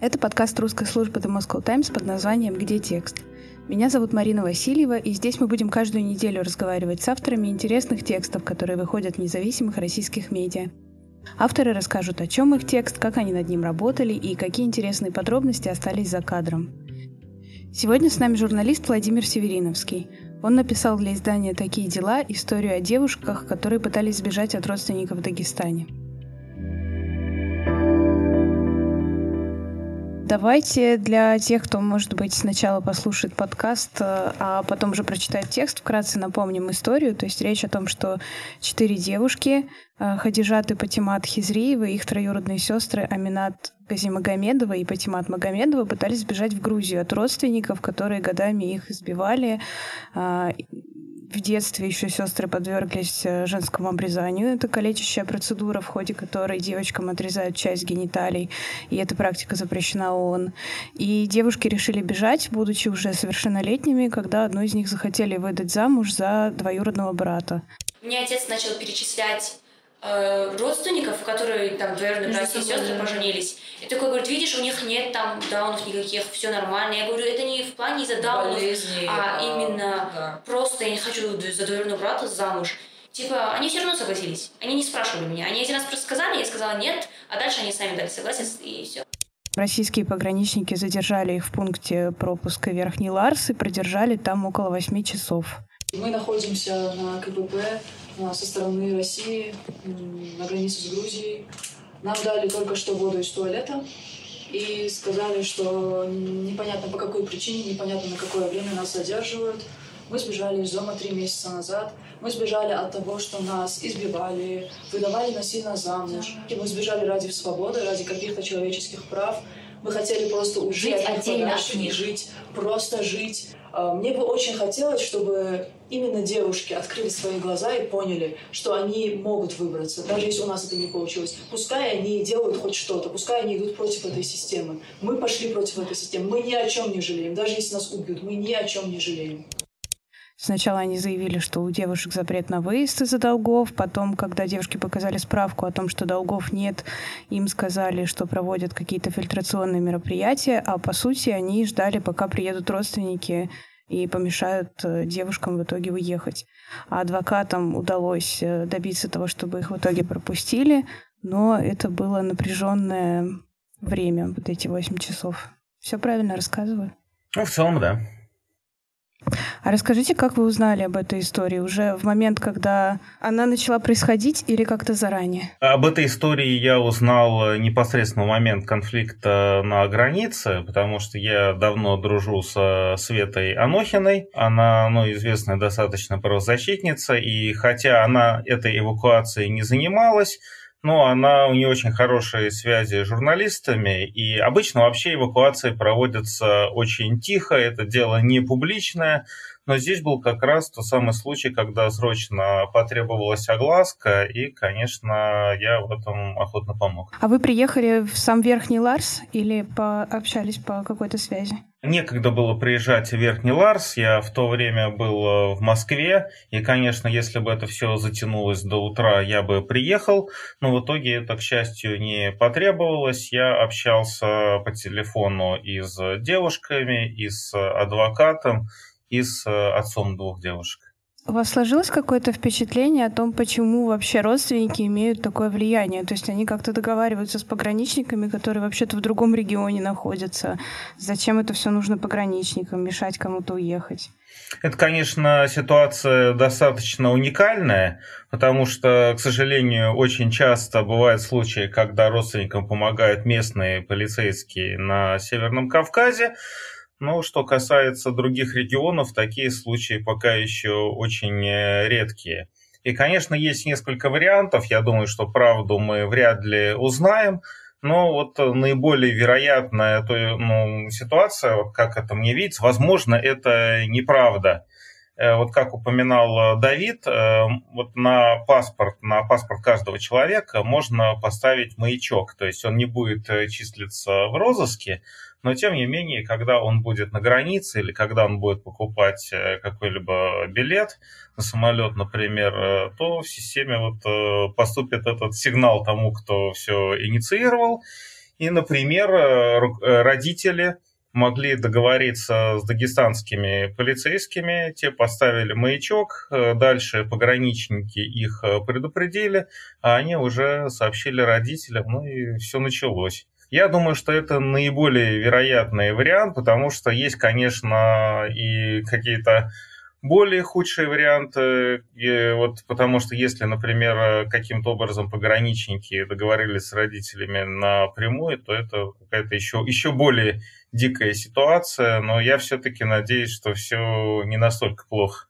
Это подкаст русской службы The Moscow Times под названием «Где текст?». Меня зовут Марина Васильева, и здесь мы будем каждую неделю разговаривать с авторами интересных текстов, которые выходят в независимых российских медиа. Авторы расскажут, о чем их текст, как они над ним работали и какие интересные подробности остались за кадром. Сегодня с нами журналист Владимир Севериновский. Он написал для издания «Такие дела» историю о девушках, которые пытались сбежать от родственников в Дагестане. Давайте для тех, кто, может быть, сначала послушает подкаст, э, а потом уже прочитает текст, вкратце напомним историю. То есть речь о том, что четыре девушки, э, Хадижат и Патимат Хизриева, их троюродные сестры Аминат Газимагомедова и Патимат Магомедова пытались сбежать в Грузию от родственников, которые годами их избивали, а, в детстве еще сестры подверглись э, женскому обрезанию. Это калечащая процедура, в ходе которой девочкам отрезают часть гениталий, и эта практика запрещена ООН. И девушки решили бежать, будучи уже совершеннолетними, когда одну из них захотели выдать замуж за двоюродного брата. Мне отец начал перечислять Э, родственников, которые там двоюродные братья и сестры поженились. И такой говорит, видишь, у них нет там даунов никаких, все нормально. Я говорю, это не в плане из-за даунов, Болезни, а, а именно да. просто я не хочу за двоюродного брата замуж. Типа, они все равно согласились. Они не спрашивали меня. Они один раз просто сказали, я сказала нет, а дальше они сами дали согласие, и все. Российские пограничники задержали их в пункте пропуска Верхний Ларс и продержали там около восьми часов. Мы находимся на КПП со стороны России на границе с Грузией. Нам дали только что воду из туалета и сказали, что непонятно по какой причине, непонятно на какое время нас задерживают. Мы сбежали из дома три месяца назад. Мы сбежали от того, что нас избивали, выдавали насильно замуж. И мы сбежали ради свободы, ради каких-то человеческих прав. Мы хотели просто уйти жить от них. жить, просто жить. А, мне бы очень хотелось, чтобы именно девушки открыли свои глаза и поняли, что они могут выбраться, даже если у нас это не получилось. Пускай они делают хоть что-то, пускай они идут против этой системы. Мы пошли против этой системы, мы ни о чем не жалеем. Даже если нас убьют, мы ни о чем не жалеем. Сначала они заявили, что у девушек запрет на выезд из-за долгов. Потом, когда девушки показали справку о том, что долгов нет, им сказали, что проводят какие-то фильтрационные мероприятия. А по сути они ждали, пока приедут родственники и помешают э, девушкам в итоге уехать. А адвокатам удалось э, добиться того, чтобы их в итоге пропустили, но это было напряженное время, вот эти 8 часов. Все правильно рассказываю? Ну, в целом, да. А расскажите, как вы узнали об этой истории? Уже в момент, когда она начала происходить или как-то заранее? Об этой истории я узнал непосредственно в момент конфликта на границе, потому что я давно дружу со Светой Анохиной. Она, ну, известная достаточно правозащитница, и хотя она этой эвакуацией не занималась, но она, у нее очень хорошие связи с журналистами, и обычно вообще эвакуации проводятся очень тихо, это дело не публичное, но здесь был как раз тот самый случай, когда срочно потребовалась огласка, и, конечно, я в этом охотно помог. А вы приехали в сам Верхний Ларс или пообщались по какой-то связи? Некогда было приезжать в Верхний Ларс, я в то время был э, в Москве, и, конечно, если бы это все затянулось до утра, я бы приехал, но в итоге это, к счастью, не потребовалось. Я общался по телефону и с девушками, и с адвокатом, и с э, отцом двух девушек. У вас сложилось какое-то впечатление о том, почему вообще родственники имеют такое влияние? То есть они как-то договариваются с пограничниками, которые вообще-то в другом регионе находятся. Зачем это все нужно пограничникам, мешать кому-то уехать? Это, конечно, ситуация достаточно уникальная, потому что, к сожалению, очень часто бывают случаи, когда родственникам помогают местные полицейские на Северном Кавказе, ну, что касается других регионов, такие случаи пока еще очень э, редкие. И, конечно, есть несколько вариантов. Я думаю, что правду мы вряд ли узнаем. Но вот наиболее вероятная то, ну, ситуация, как это мне видится, возможно, это неправда. Э, вот как упоминал Давид, э, вот на паспорт, на паспорт каждого человека можно поставить маячок, то есть он не будет числиться в розыске, но тем не менее, когда он будет на границе или когда он будет покупать э, какой-либо билет на самолет, например, э, то в системе вот э, поступит этот сигнал тому, кто все инициировал, И, например, родители могли договориться с дагестанскими полицейскими, те поставили маячок, дальше пограничники их предупредили, а они уже сообщили родителям, ну и все началось. Я думаю, что это наиболее вероятный вариант, потому что есть, конечно, и какие-то более худшие варианты, и вот потому что если, например, каким-то образом пограничники договорились с родителями напрямую, то это какая-то еще, еще более дикая ситуация, но я все-таки надеюсь, что все не настолько плохо.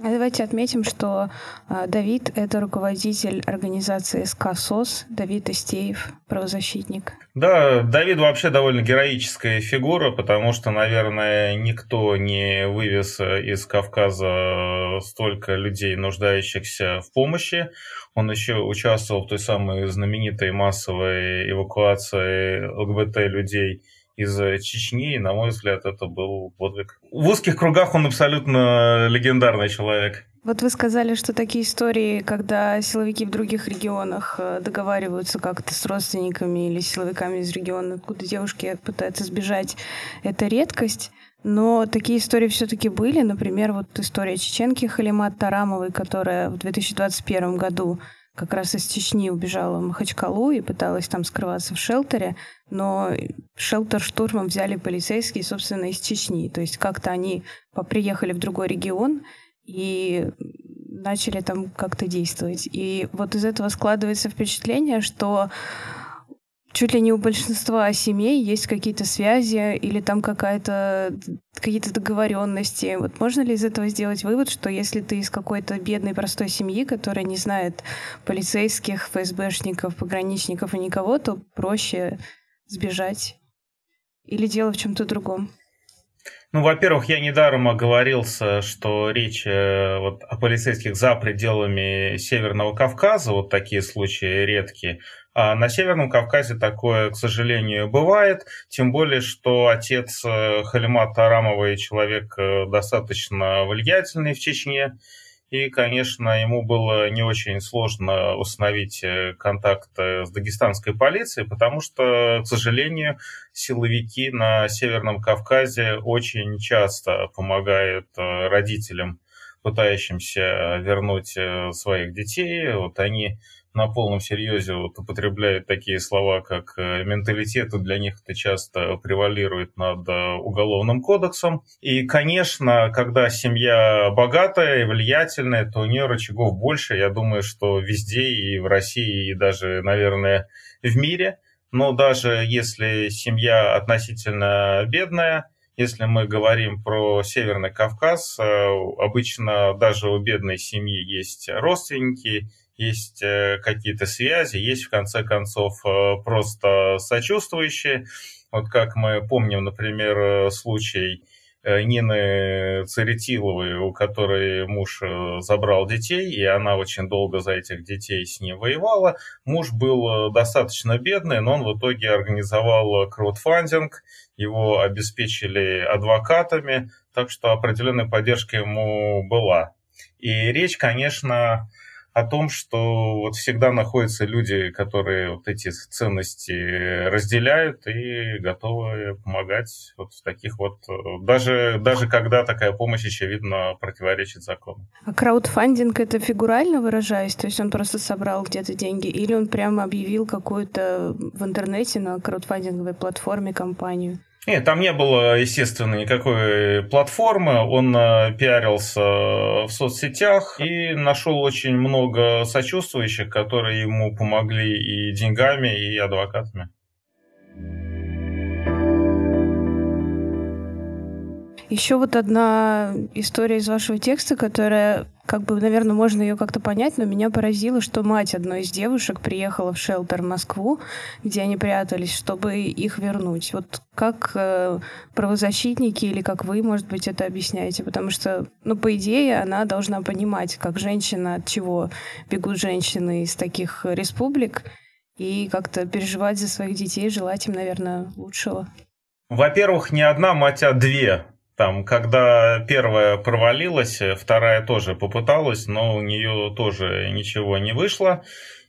А давайте отметим, что а, Давид — это руководитель организации СКСОС, Давид Истеев, правозащитник. Да, Давид вообще довольно героическая фигура, потому что, наверное, никто не вывез из Кавказа столько людей, нуждающихся в помощи. Он еще участвовал в той самой знаменитой массовой эвакуации ЛГБТ-людей – из э, Чечни, и, на мой взгляд, это был подвиг. В узких кругах он абсолютно легендарный человек. Вот вы сказали, что такие истории, когда силовики в других регионах э, договариваются как-то с родственниками или силовиками из региона, откуда девушки пытаются сбежать, это редкость. Но такие истории все-таки были. Например, вот история чеченки Халимат Тарамовой, которая в 2021 году как раз из Чечни убежала в Махачкалу и пыталась там скрываться в шелтере, но шелтер штурмом взяли полицейские, собственно, из Чечни. То есть как-то они приехали в другой регион и начали там как-то действовать. И вот из этого складывается впечатление, что чуть ли не у большинства семей есть какие-то связи или там какая-то какие-то договоренности. Вот можно ли из этого сделать вывод, что если ты из какой-то бедной простой семьи, которая не знает полицейских, ФСБшников, пограничников и никого, то проще сбежать? Или дело в чем-то другом? Ну, во-первых, я недаром оговорился, что речь э, вот, о полицейских за пределами Северного Кавказа, вот такие случаи редкие. А на Северном Кавказе такое, к сожалению, бывает, тем более, что отец э, Халимата Арамовой человек э, достаточно влиятельный в Чечне, и, конечно, ему было не очень сложно установить э, контакт с дагестанской полицией, потому что, к сожалению, силовики на Северном Кавказе очень часто помогают родителям, пытающимся вернуть своих детей. Вот они на полном серьезе вот употребляют такие слова, как э, менталитет, и для них это часто превалирует над э, уголовным кодексом. И, конечно, когда семья богатая и влиятельная, то у нее рычагов больше. Я думаю, что везде, и в России, и даже, наверное, в мире. Но даже если семья относительно бедная, если мы говорим про Северный Кавказ, э, обычно даже у бедной семьи есть родственники, есть э, какие-то связи, есть в конце концов э, просто сочувствующие. Вот как мы помним, например, э, случай Нины Церетиловой, у которой муж забрал детей, и она очень долго за этих детей с ним воевала. Муж был достаточно бедный, но он в итоге организовал краудфандинг, его обеспечили адвокатами, так что определенная поддержка ему была. И речь, конечно, о том, что вот всегда находятся люди, которые вот эти ценности разделяют и готовы помогать вот в таких вот, даже, даже когда такая помощь, очевидно, противоречит закону. А краудфандинг это фигурально выражаясь? То есть он просто собрал где-то деньги или он прямо объявил какую-то в интернете на краудфандинговой платформе компанию? Нет, там не было, естественно, никакой платформы. Он э, пиарился в соцсетях и нашел очень много сочувствующих, которые ему помогли и деньгами, и адвокатами. Еще вот одна история из вашего текста, которая, как бы, наверное, можно ее как-то понять, но меня поразило, что мать одной из девушек приехала в шелтер в Москву, где они прятались, чтобы их вернуть. Вот как э, правозащитники или как вы, может быть, это объясняете? Потому что, ну, по идее, она должна понимать, как женщина, от чего бегут женщины из таких республик, и как-то переживать за своих детей, желать им, наверное, лучшего. Во-первых, не одна мать, а две. Там, когда первая провалилась, вторая тоже попыталась, но у нее тоже ничего не вышло.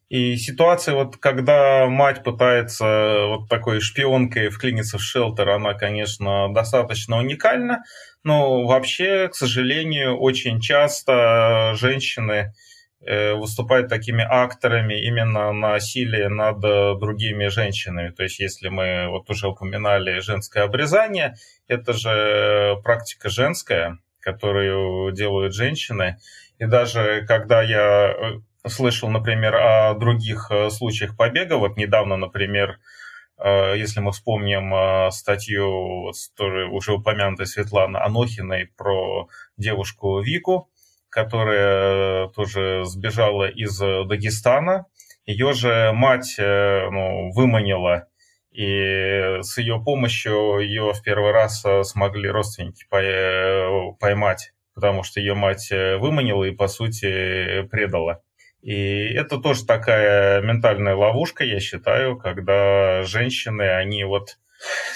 И ситуация, вот когда мать пытается вот такой шпионкой вклиниться в шелтер, она, конечно, достаточно уникальна, но вообще, к сожалению, очень часто женщины э, выступают такими акторами именно насилия над другими женщинами. То есть, если мы вот уже упоминали женское обрезание, это же практика женская, которую делают женщины. И даже когда я э, слышал, например, о других э, случаях побега. Вот недавно, например, э, если мы вспомним э, статью, уже упомянутой Светланы Анохиной про девушку Вику, которая тоже сбежала из Дагестана. Ее же мать ну, выманила, и с ее помощью ее в первый раз смогли родственники поймать, потому что ее мать выманила и, по сути, предала. И это тоже такая ментальная ловушка, я считаю, когда женщины, они вот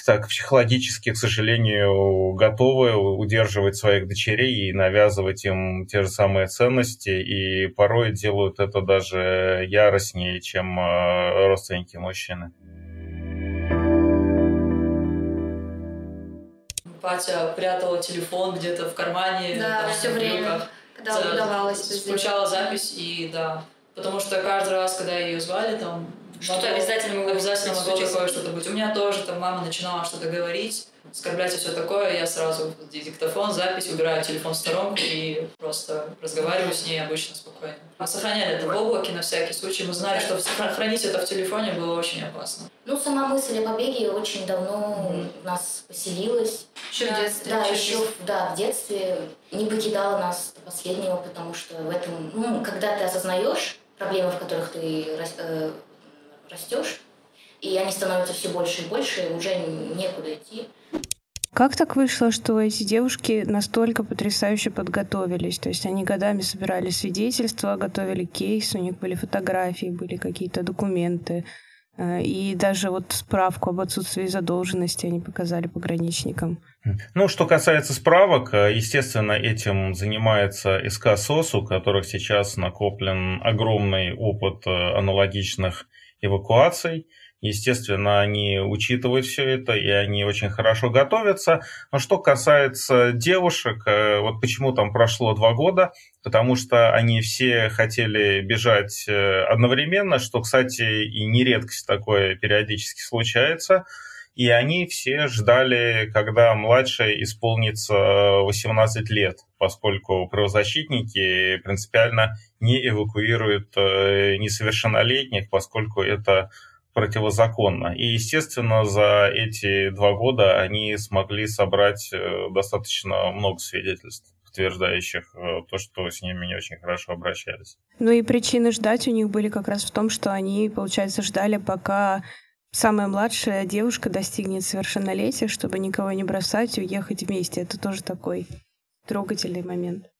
так психологически, к сожалению, готовы удерживать своих дочерей и навязывать им те же самые ценности, и порой делают это даже яростнее, чем э, родственники мужчины. Патя прятала телефон где-то в кармане, да, все время. Да, за, удавалось. Включала запись и да. Потому что каждый раз, когда ее звали, там что-то обязательно могло обязательно могло такое что-то быть. У меня тоже там мама начинала что-то говорить, оскорблять и все такое, я сразу диктофон, запись, убираю телефон в сторонку и просто разговариваю с ней обычно спокойно. Мы сохраняли это в облаке на всякий случай. Мы знали, что хранить это в телефоне было очень опасно. Ну, сама мысль о побеге очень давно mm-hmm. у нас поселилась. Еще да, в детстве? Да, еще да, в детстве не покидала нас до последнего, потому что в этом, ну, когда ты осознаешь проблемы, в которых ты э, растешь, и они становятся все больше и больше, уже некуда идти. Как так вышло, что эти девушки настолько потрясающе подготовились? То есть они годами собирали свидетельства, готовили кейс, у них были фотографии, были какие-то документы. Э, и даже вот справку об отсутствии задолженности они показали пограничникам. Ну, что касается справок, э, естественно, этим занимается СК СОС, у которых сейчас накоплен огромный опыт э, аналогичных эвакуаций. Естественно, они учитывают все это, и они очень хорошо готовятся. Но что касается девушек, э, вот почему там прошло два года, потому что они все хотели бежать э, одновременно, что, кстати, и не редкость такое периодически случается. И они все ждали, когда младшая исполнится 18 лет, поскольку правозащитники принципиально не эвакуируют э, несовершеннолетних, поскольку это противозаконно. И, естественно, за эти два года они смогли собрать э, достаточно много свидетельств подтверждающих э, то, что с ними не очень хорошо обращались. Ну и причины ждать у них были как раз в том, что они, получается, ждали, пока самая младшая девушка достигнет совершеннолетия, чтобы никого не бросать и уехать вместе. Это тоже такой трогательный момент.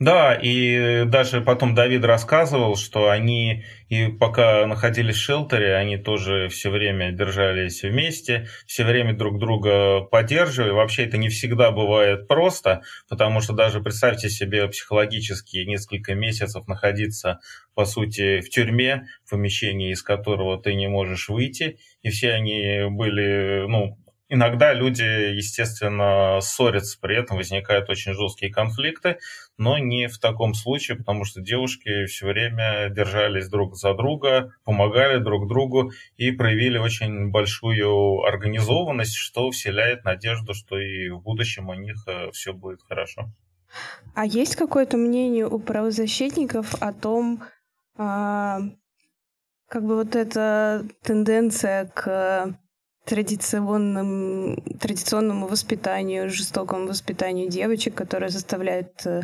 Да, и даже потом Давид рассказывал, что они, и пока находились в шелтере, они тоже все время держались вместе, все время друг друга поддерживали. Вообще это не всегда бывает просто, потому что даже представьте себе психологически несколько месяцев находиться, по сути, в тюрьме, в помещении, из которого ты не можешь выйти, и все они были, ну, Иногда люди, естественно, ссорятся, при этом возникают очень жесткие конфликты, но не в таком случае, потому что девушки все время держались друг за друга, помогали друг другу и проявили очень большую организованность, что вселяет надежду, что и в будущем у них э, все будет хорошо. А есть какое-то мнение у правозащитников о том, а, как бы вот эта тенденция к традиционным, традиционному воспитанию, жестокому воспитанию девочек, которое заставляет э,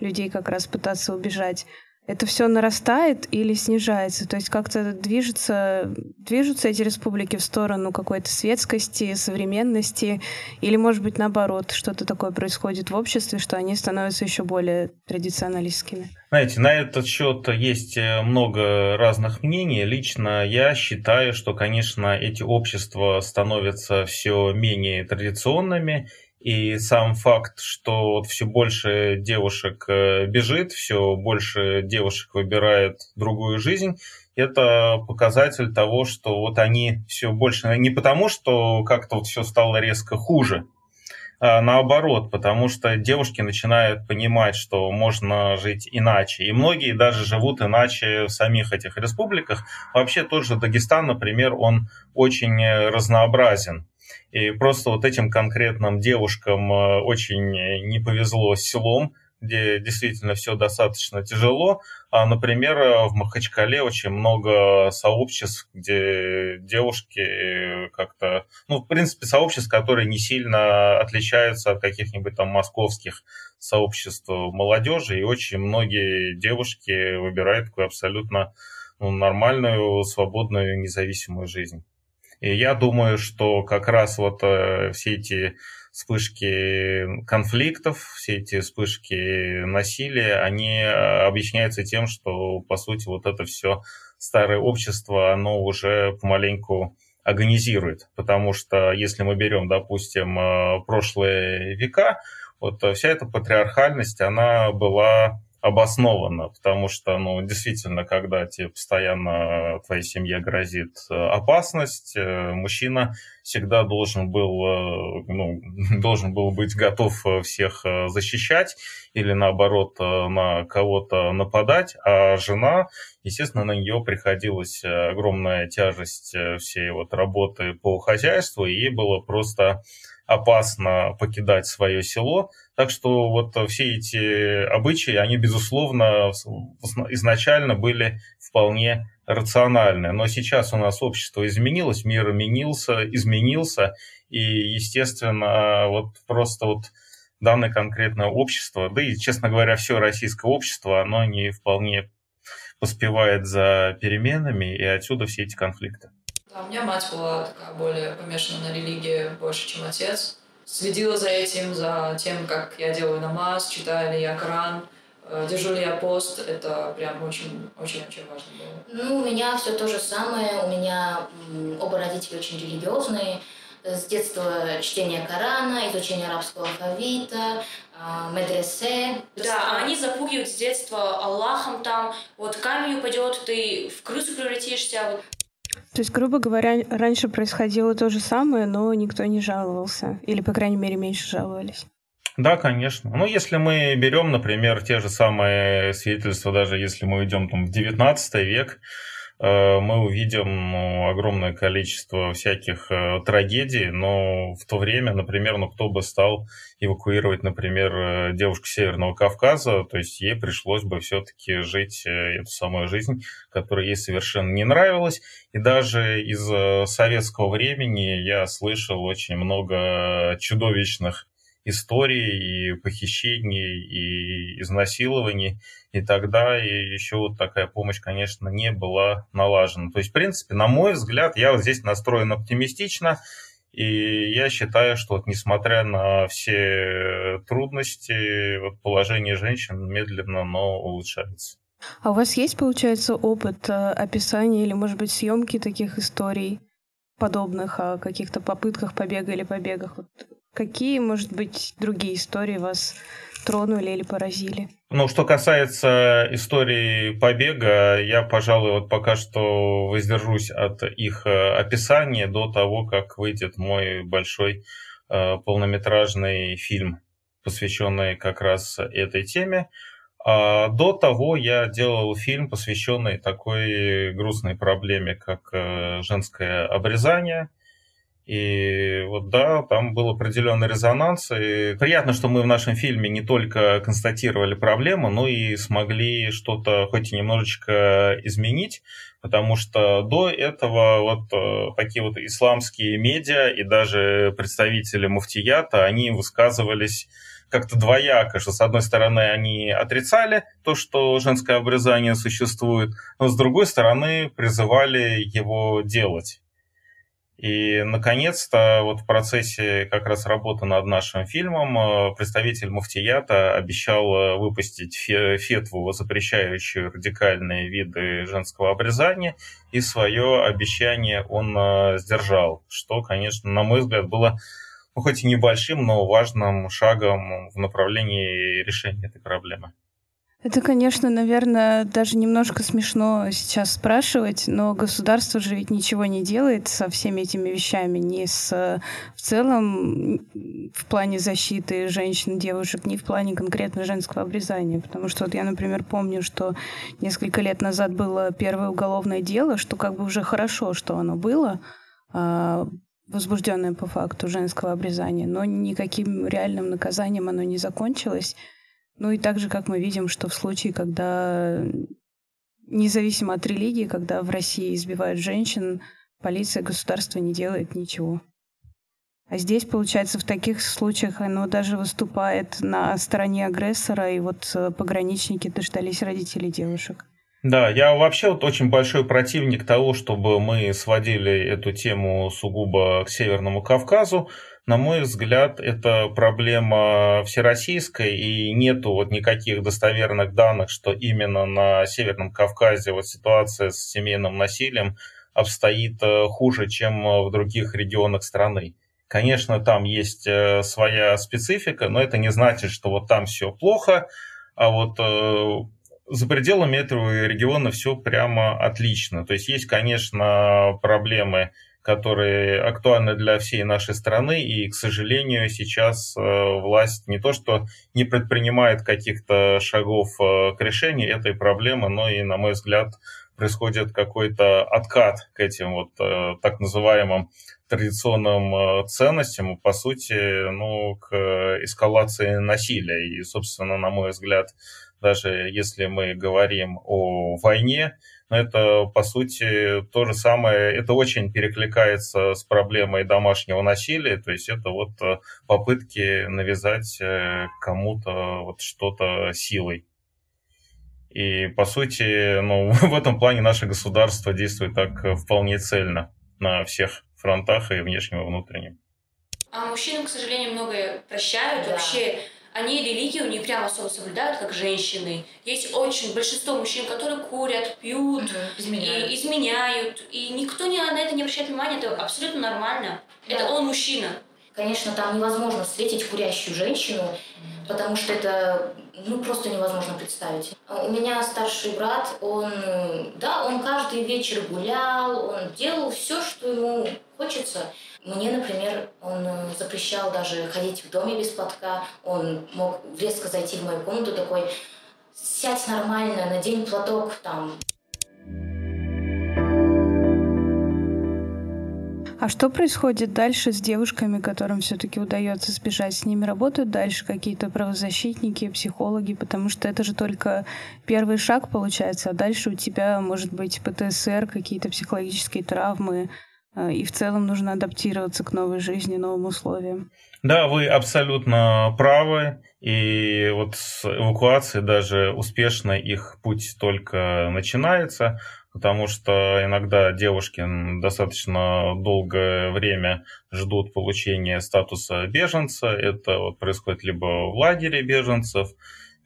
людей как раз пытаться убежать это все нарастает или снижается? То есть как-то движется, движутся эти республики в сторону какой-то светскости, современности, или, может быть, наоборот, что-то такое происходит в обществе, что они становятся еще более традиционалистскими? Знаете, на этот счет есть э, много разных мнений. Лично я считаю, что, конечно, эти общества становятся все менее традиционными, и сам факт, что вот все больше девушек э, бежит, все больше девушек выбирает другую жизнь, это показатель того, что вот они все больше... Не потому, что как-то вот все стало резко хуже, а наоборот, потому что девушки начинают понимать, что можно жить иначе. И многие даже живут иначе в самих этих республиках. Вообще тот же Дагестан, например, он очень разнообразен. И просто вот этим конкретным девушкам э, очень не повезло с селом, где действительно все достаточно тяжело. А, например, в Махачкале очень много сообществ, где девушки как-то, ну, в принципе, сообществ, которые не сильно отличаются от каких-нибудь там московских сообществ молодежи, и очень многие девушки выбирают такую абсолютно ну, нормальную, свободную, независимую жизнь. И я думаю, что как раз вот э, все эти вспышки конфликтов, все эти вспышки насилия, они э, объясняются тем, что, по сути, вот это все старое общество, оно уже помаленьку агонизирует. Потому что если мы берем, допустим, э, прошлые века, вот вся эта патриархальность, она была обоснованно, потому что, ну, действительно, когда тебе постоянно твоей семье грозит э, опасность, э, мужчина всегда должен был, э, ну, должен был быть готов всех защищать или, наоборот, на кого-то нападать, а жена, естественно, на нее приходилась огромная тяжесть всей вот работы по хозяйству, и ей было просто опасно покидать свое село. Так что вот все эти обычаи, они, безусловно, изначально были вполне рациональны. Но сейчас у нас общество изменилось, мир изменился, изменился, и, естественно, вот просто вот данное конкретное общество, да и, честно говоря, все российское общество, оно не вполне поспевает за переменами, и отсюда все эти конфликты. Да, у меня мать была такая более помешана на религии больше, чем отец. Следила за этим, за тем, как я делаю намаз, читаю ли я Коран, э, держу ли я пост. Это прям очень-очень-очень важно было. Ну, у меня все то же самое. У меня оба родителя очень религиозные. С детства чтение Корана, изучение арабского алфавита, а, медресе. Да, они запугивают с детства Аллахом там, вот камень упадет, ты в крысу превратишься. То есть, грубо говоря, раньше происходило то же самое, но никто не жаловался. Или, по крайней мере, меньше жаловались. Да, конечно. Ну, если мы берем, например, те же самые свидетельства, даже если мы идем там, в 19 век, мы увидим ну, огромное количество всяких э, трагедий, но в то время, например, ну кто бы стал эвакуировать, например, э, девушку Северного Кавказа, то есть ей пришлось бы все-таки жить эту самую жизнь, которая ей совершенно не нравилась. И даже из советского времени я слышал очень много чудовищных историй и похищений, и изнасилований. И тогда и еще вот такая помощь, конечно, не была налажена. То есть, в принципе, на мой взгляд, я вот здесь настроен оптимистично. И я считаю, что вот несмотря на все трудности, вот положение женщин медленно, но улучшается. А у вас есть, получается, опыт э, описания или, может быть, съемки таких историй подобных о каких-то попытках побега или побегах? Вот Какие, может быть, другие истории вас тронули или поразили? Ну, что касается истории побега, я, пожалуй, вот пока что воздержусь от их э, описания до того, как выйдет мой большой э, полнометражный фильм, посвященный как раз этой теме. А до того я делал фильм, посвященный такой грустной проблеме, как э, женское обрезание. И вот да, там был определенный резонанс. И приятно, что мы в нашем фильме не только констатировали проблему, но и смогли что-то хоть и немножечко изменить, потому что до этого вот э, такие вот исламские медиа и даже представители муфтията, они высказывались как-то двояко, что с одной стороны они отрицали то, что женское обрезание существует, но с другой стороны призывали его делать. И, наконец-то, вот в процессе как раз работы над нашим фильмом э, представитель Муфтията обещал э, выпустить фетву, запрещающую радикальные виды женского обрезания, и свое обещание он э, сдержал, что, конечно, на мой взгляд, было ну, хоть и небольшим, но важным шагом в направлении решения этой проблемы. Это, конечно, наверное, даже немножко смешно сейчас спрашивать, но государство же ведь ничего не делает со всеми этими вещами, ни с в целом в плане защиты женщин, девушек, ни в плане конкретно женского обрезания. Потому что вот я, например, помню, что несколько лет назад было первое уголовное дело, что как бы уже хорошо, что оно было, а, возбужденное по факту женского обрезания, но никаким реальным наказанием оно не закончилось. Ну и так же, как мы видим, что в случае, когда независимо от религии, когда в России избивают женщин, полиция, государство не делает ничего. А здесь, получается, в таких случаях оно даже выступает на стороне агрессора, и вот э, пограничники дождались родителей девушек. Да, я вообще вот очень большой противник того, чтобы мы сводили эту тему сугубо к Северному Кавказу, на мой взгляд, это проблема всероссийская, и нету вот никаких достоверных данных, что именно на Северном Кавказе вот ситуация с семейным насилием обстоит э, хуже, чем в других регионах страны. Конечно, там есть э, своя специфика, но это не значит, что вот там все плохо, а вот э, за пределами этого региона все прямо отлично. То есть есть, конечно, проблемы которые актуальны для всей нашей страны, и, к сожалению, сейчас э, власть не то что не предпринимает каких-то шагов э, к решению этой проблемы, но и, на мой взгляд, происходит какой-то откат к этим вот э, так называемым традиционным ценностям, по сути, ну, к эскалации насилия. И, собственно, на мой взгляд, даже если мы говорим о войне, но это, по сути, то же самое, это очень перекликается с проблемой домашнего насилия, то есть это вот э, попытки навязать э, кому-то вот что-то силой. И, по сути, ну, в этом плане наше государство действует так вполне цельно на всех фронтах и внешнем, и внутреннем. А мужчинам, к сожалению, многое прощают. Да. Вообще они религию не прямо особо соблюдают, как женщины. Есть очень большинство мужчин, которые курят, пьют, угу, изменяют. И изменяют. И никто не, на это не обращает внимания, это абсолютно нормально. Да. Это он мужчина. Конечно, там невозможно встретить курящую женщину, потому что это ну, просто невозможно представить. У меня старший брат, он, да, он каждый вечер гулял, он делал все, что ему хочется. Мне, например, он э, запрещал даже ходить в доме без платка. Он мог резко зайти в мою комнату такой, сядь нормально, надень платок там. А что происходит дальше с девушками, которым все-таки удается сбежать? С ними работают дальше какие-то правозащитники, психологи, потому что это же только первый шаг получается, а дальше у тебя может быть ПТСР, какие-то психологические травмы, и в целом нужно адаптироваться к новой жизни, новым условиям. Да, вы абсолютно правы. И вот с эвакуацией даже успешно их путь только начинается, потому что иногда девушки достаточно долгое время ждут получения статуса беженца. Это вот происходит либо в лагере беженцев,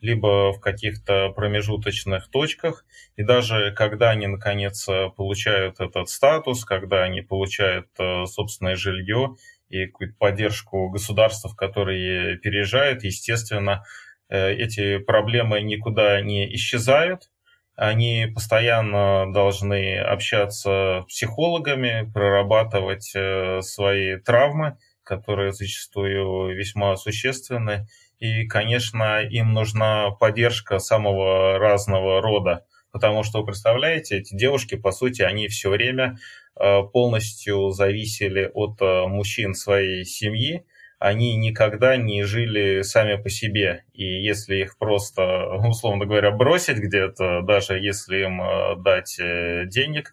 либо в каких-то промежуточных точках. И даже когда они, наконец, получают этот статус, когда они получают э, собственное жилье и какую-то поддержку государств, которые переезжают, естественно, э, эти проблемы никуда не исчезают. Они постоянно должны общаться с психологами, прорабатывать э, свои травмы, которые зачастую весьма существенны. И, конечно, им нужна поддержка самого разного рода, потому что, представляете, эти девушки, по сути, они все время э, полностью зависели от э, мужчин своей семьи, они никогда не жили сами по себе. И если их просто, условно говоря, бросить где-то, даже если им э, дать денег,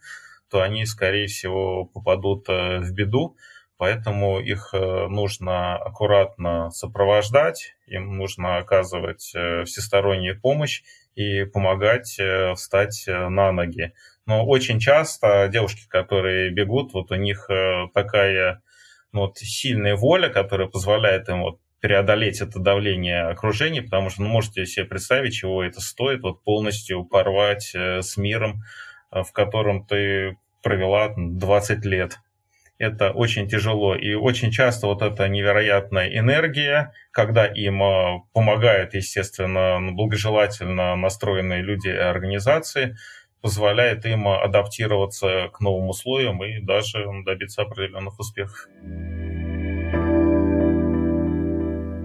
то они, скорее всего, попадут в беду поэтому их э, нужно аккуратно сопровождать, им нужно оказывать э, всестороннюю помощь и помогать э, встать на ноги. Но очень часто девушки, которые бегут, вот у них такая ну, вот, сильная воля, которая позволяет им вот преодолеть это давление окружения, потому что, ну, можете себе представить, чего это стоит, вот полностью порвать с миром, в котором ты провела 20 лет. Это очень тяжело. И очень часто вот эта невероятная энергия, когда им э, помогают, естественно, благожелательно настроенные люди и организации, позволяет им адаптироваться к новым условиям и даже добиться определенных успехов.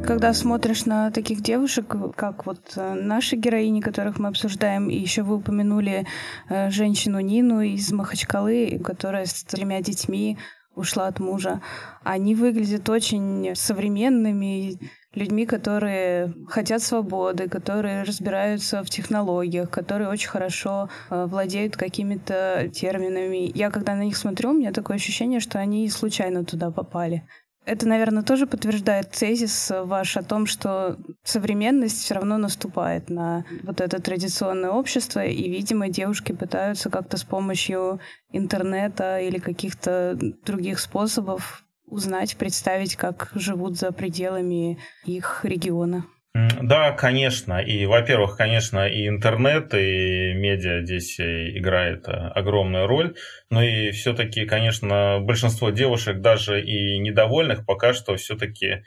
Когда смотришь на таких девушек, как вот э, наши героини, которых мы обсуждаем, и еще вы упомянули э, женщину Нину из Махачкалы, которая с тремя детьми ушла от мужа, они выглядят очень современными людьми, которые хотят свободы, которые разбираются в технологиях, которые очень хорошо э, владеют какими-то терминами. Я когда на них смотрю, у меня такое ощущение, что они случайно туда попали. Это, наверное, тоже подтверждает тезис ваш о том, что современность все равно наступает на вот это традиционное общество, и, видимо, девушки пытаются как-то с помощью интернета или каких-то других способов узнать, представить, как живут за пределами их региона. Да, конечно. И, во-первых, конечно, и интернет, и медиа здесь играет огромную роль. Но и все-таки, конечно, большинство девушек, даже и недовольных, пока что все-таки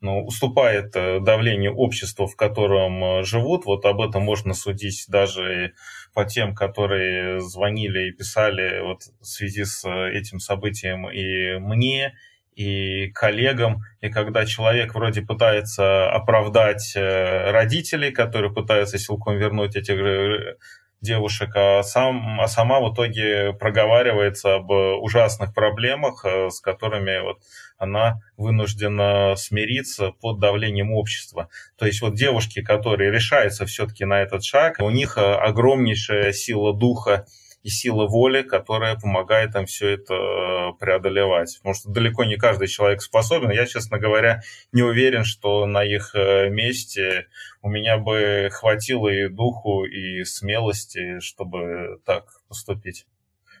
ну, уступает э, давлению общества, в котором э, живут. Вот об этом можно судить даже по тем, которые звонили и писали вот в связи с э, этим событием и мне, и коллегам, и когда человек вроде пытается оправдать э, родителей, которые пытаются силком вернуть этих э, девушек, а, сам, а сама в итоге проговаривается об ужасных проблемах, э, с которыми вот она вынуждена смириться под давлением общества. То есть вот девушки, которые решаются все-таки на этот шаг, у них огромнейшая сила духа, и сила воли, которая помогает им все это э, преодолевать. Потому что далеко не каждый человек способен. Я, честно говоря, не уверен, что на их э, месте у меня бы хватило и духу, и смелости, чтобы так поступить.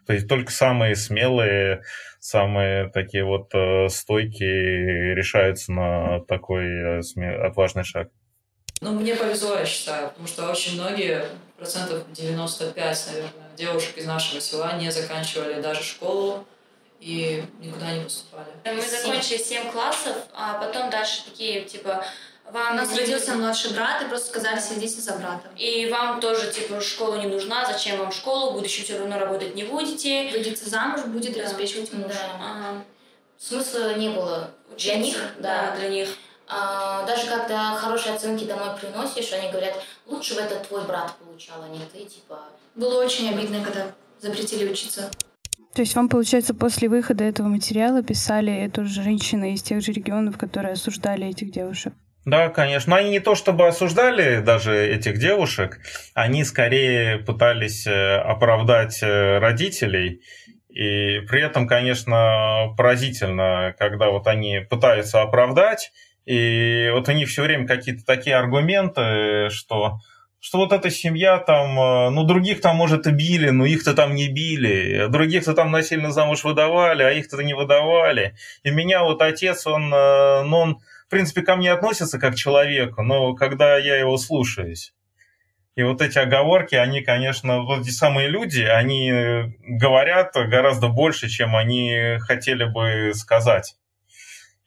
То есть только самые смелые, самые такие вот э, стойкие решаются на такой отважный шаг. Ну, мне повезло, я считаю, потому что очень многие, процентов 95, наверное, девушек из нашего села не заканчивали даже школу и никуда не поступали. Мы закончили 7 классов, а потом дальше такие, типа, вам... У нас родился младший брат, и просто сказали, следите за братом. И вам тоже, типа, школа не нужна, зачем вам школу, в будущем все равно работать не будете. Выйдете замуж, будет да. обеспечивать муж. Да. Ага. Смысла не было Учиться, для них. Да, да, для них. А, даже когда хорошие оценки домой приносишь, они говорят, лучше бы это твой брат получал, а не ты, типа... Было очень обидно, когда запретили учиться. То есть вам, получается, после выхода этого материала писали эту же женщины из тех же регионов, которые осуждали этих девушек? Да, конечно. Но они не то чтобы осуждали даже этих девушек, они скорее пытались э, оправдать э, родителей. И при этом, конечно, поразительно, когда вот они пытаются оправдать, и вот у них все время какие-то такие аргументы, что что вот эта семья там, э, ну, других там, может, и били, но их-то там не били, других-то там насильно замуж выдавали, а их-то не выдавали. И меня вот отец, он, э, ну, он, в принципе, ко мне относится как к человеку, но когда я его слушаюсь, и вот эти оговорки, они, конечно, вот эти самые люди, они говорят гораздо больше, чем они хотели бы сказать.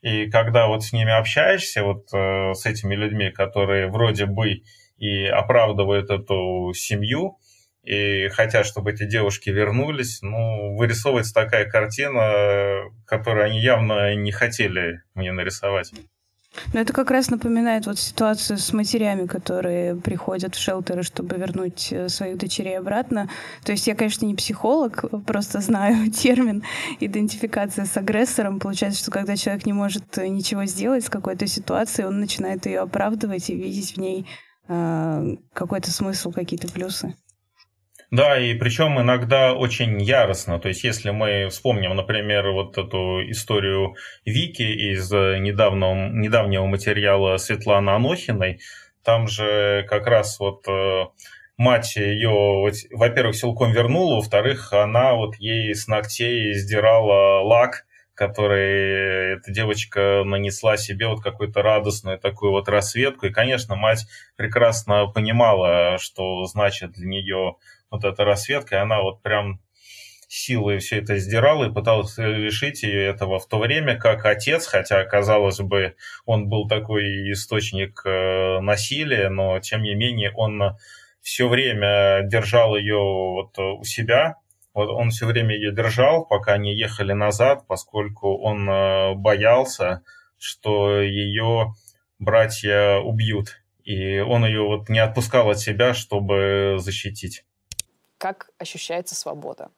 И когда вот с ними общаешься, вот э, с этими людьми, которые вроде бы и оправдывают эту семью, и хотят, чтобы эти девушки вернулись, ну, вырисовывается такая картина, которую они явно не хотели мне нарисовать. Но это как раз напоминает вот ситуацию с матерями, которые приходят в шелтеры, чтобы вернуть э, своих дочерей обратно. То есть я, конечно, не психолог, просто знаю термин идентификация с агрессором. Получается, что когда человек не может э, ничего сделать с какой-то ситуацией, он начинает ее оправдывать и видеть в ней э, какой-то смысл, какие-то плюсы. Да, и причем иногда очень яростно. То есть, если мы вспомним, например, вот эту историю Вики из недавнего, недавнего материала Светланы Анохиной, там же как раз вот э, мать ее, во-первых, силком вернула, во-вторых, она вот ей с ногтей сдирала лак, который эта девочка нанесла себе вот какую-то радостную такую вот расцветку. И, конечно, мать прекрасно понимала, что значит для нее вот эта расцветка, и она вот прям силой все это сдирал и пытался лишить ее этого в то время, как отец, хотя, казалось бы, он был такой источник э, насилия, но, тем не менее, он все время держал ее вот у себя, вот он все время ее держал, пока они ехали назад, поскольку он э, боялся, что ее братья убьют. И он ее вот не отпускал от себя, чтобы защитить. Как ощущается свобода?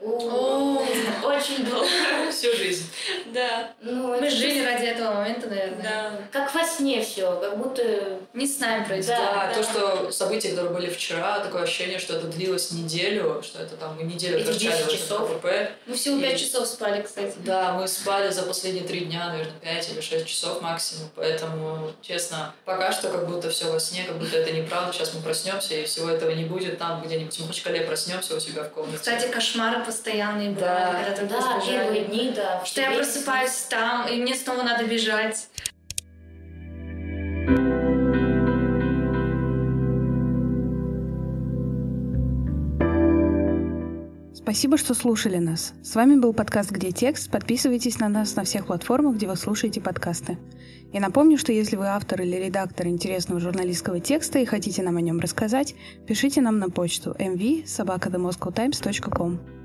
Очень долго. Всю жизнь. Да. Ну, Мы жили ради этого момента, наверное. Да. Как во сне все, как будто Не с нами происходит. Да, Да, то, что события, которые были вчера, такое ощущение, что это длилось неделю, что это там мы неделю торчали 10 в часов. КПП. Мы всего И- пять часов спали, кстати. Да, мы спали за последние три дня, наверное, 5 или 6 часов максимум. Поэтому, честно, пока что как будто все во сне, как будто это неправда. Сейчас мы проснемся, и всего этого не будет. Там где-нибудь в Махачкале проснемся у себя в комнате. Кстати, кошмары постоянные были, Да. когда там да, первые дни, да. Что я просыпаюсь там, и мне снова надо бежать. Спасибо, что слушали нас. С вами был подкаст «Где текст?». Подписывайтесь на нас на всех платформах, где вы слушаете подкасты. И напомню, что если вы автор или редактор интересного журналистского текста и хотите нам о нем рассказать, пишите нам на почту mv.sobakademoscowtimes.com.